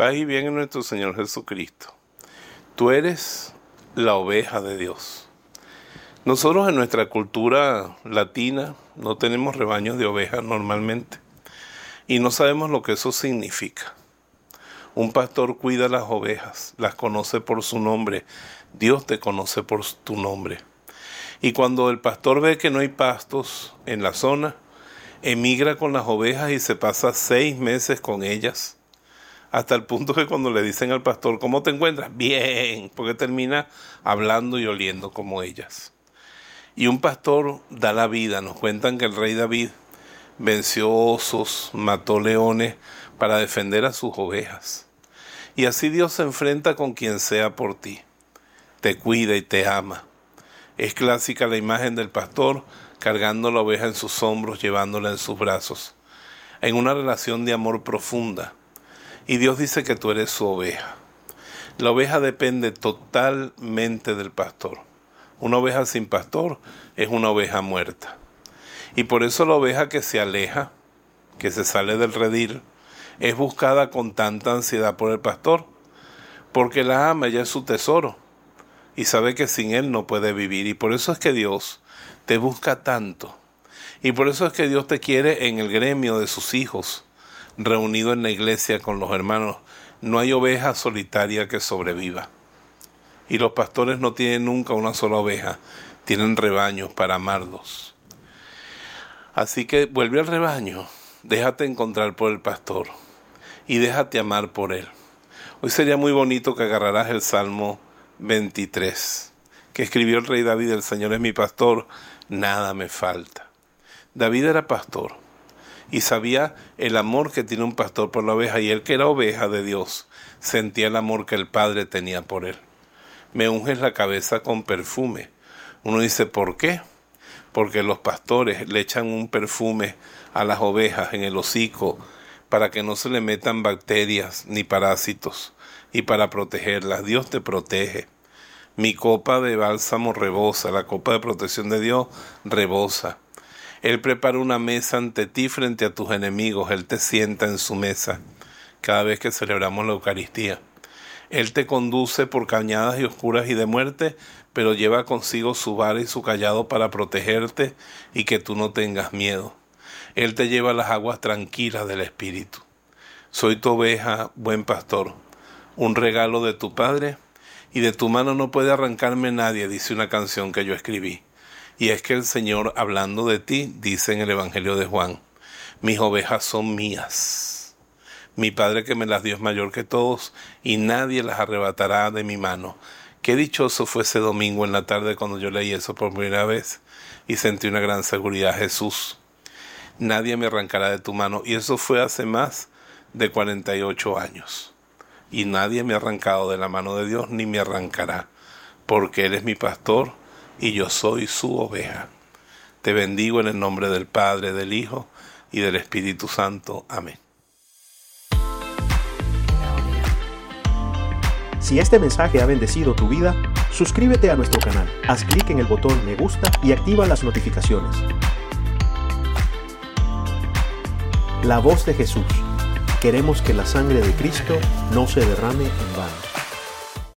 Paz y bien en nuestro Señor Jesucristo. Tú eres la oveja de Dios. Nosotros en nuestra cultura latina no tenemos rebaños de ovejas normalmente y no sabemos lo que eso significa. Un pastor cuida las ovejas, las conoce por su nombre, Dios te conoce por tu nombre. Y cuando el pastor ve que no hay pastos en la zona, emigra con las ovejas y se pasa seis meses con ellas hasta el punto que cuando le dicen al pastor, ¿cómo te encuentras? Bien, porque termina hablando y oliendo como ellas. Y un pastor da la vida, nos cuentan que el rey David venció osos, mató leones para defender a sus ovejas. Y así Dios se enfrenta con quien sea por ti, te cuida y te ama. Es clásica la imagen del pastor cargando la oveja en sus hombros, llevándola en sus brazos, en una relación de amor profunda y Dios dice que tú eres su oveja. La oveja depende totalmente del pastor. Una oveja sin pastor es una oveja muerta. Y por eso la oveja que se aleja, que se sale del redil, es buscada con tanta ansiedad por el pastor, porque la ama, ella es su tesoro, y sabe que sin él no puede vivir. Y por eso es que Dios te busca tanto. Y por eso es que Dios te quiere en el gremio de sus hijos reunido en la iglesia con los hermanos, no hay oveja solitaria que sobreviva. Y los pastores no tienen nunca una sola oveja, tienen rebaños para amarlos. Así que vuelve al rebaño, déjate encontrar por el pastor y déjate amar por él. Hoy sería muy bonito que agarrarás el Salmo 23, que escribió el rey David, el Señor es mi pastor, nada me falta. David era pastor y sabía el amor que tiene un pastor por la oveja y él que era oveja de Dios sentía el amor que el Padre tenía por él. Me unges la cabeza con perfume. Uno dice, ¿por qué? Porque los pastores le echan un perfume a las ovejas en el hocico para que no se le metan bacterias ni parásitos y para protegerlas. Dios te protege. Mi copa de bálsamo rebosa, la copa de protección de Dios rebosa. Él prepara una mesa ante ti frente a tus enemigos. Él te sienta en su mesa cada vez que celebramos la Eucaristía. Él te conduce por cañadas y oscuras y de muerte, pero lleva consigo su vara y su callado para protegerte y que tú no tengas miedo. Él te lleva a las aguas tranquilas del Espíritu. Soy tu oveja, buen pastor, un regalo de tu Padre, y de tu mano no puede arrancarme nadie, dice una canción que yo escribí. Y es que el Señor, hablando de ti, dice en el Evangelio de Juan, mis ovejas son mías. Mi Padre que me las dio es mayor que todos y nadie las arrebatará de mi mano. Qué dichoso fue ese domingo en la tarde cuando yo leí eso por primera vez y sentí una gran seguridad. Jesús, nadie me arrancará de tu mano. Y eso fue hace más de 48 años. Y nadie me ha arrancado de la mano de Dios ni me arrancará, porque Él es mi pastor y yo soy su oveja. Te bendigo en el nombre del Padre, del Hijo y del Espíritu Santo. Amén. Si este mensaje ha bendecido tu vida, suscríbete a nuestro canal, haz clic en el botón me gusta y activa las notificaciones. La voz de Jesús. Queremos que la sangre de Cristo no se derrame en vano.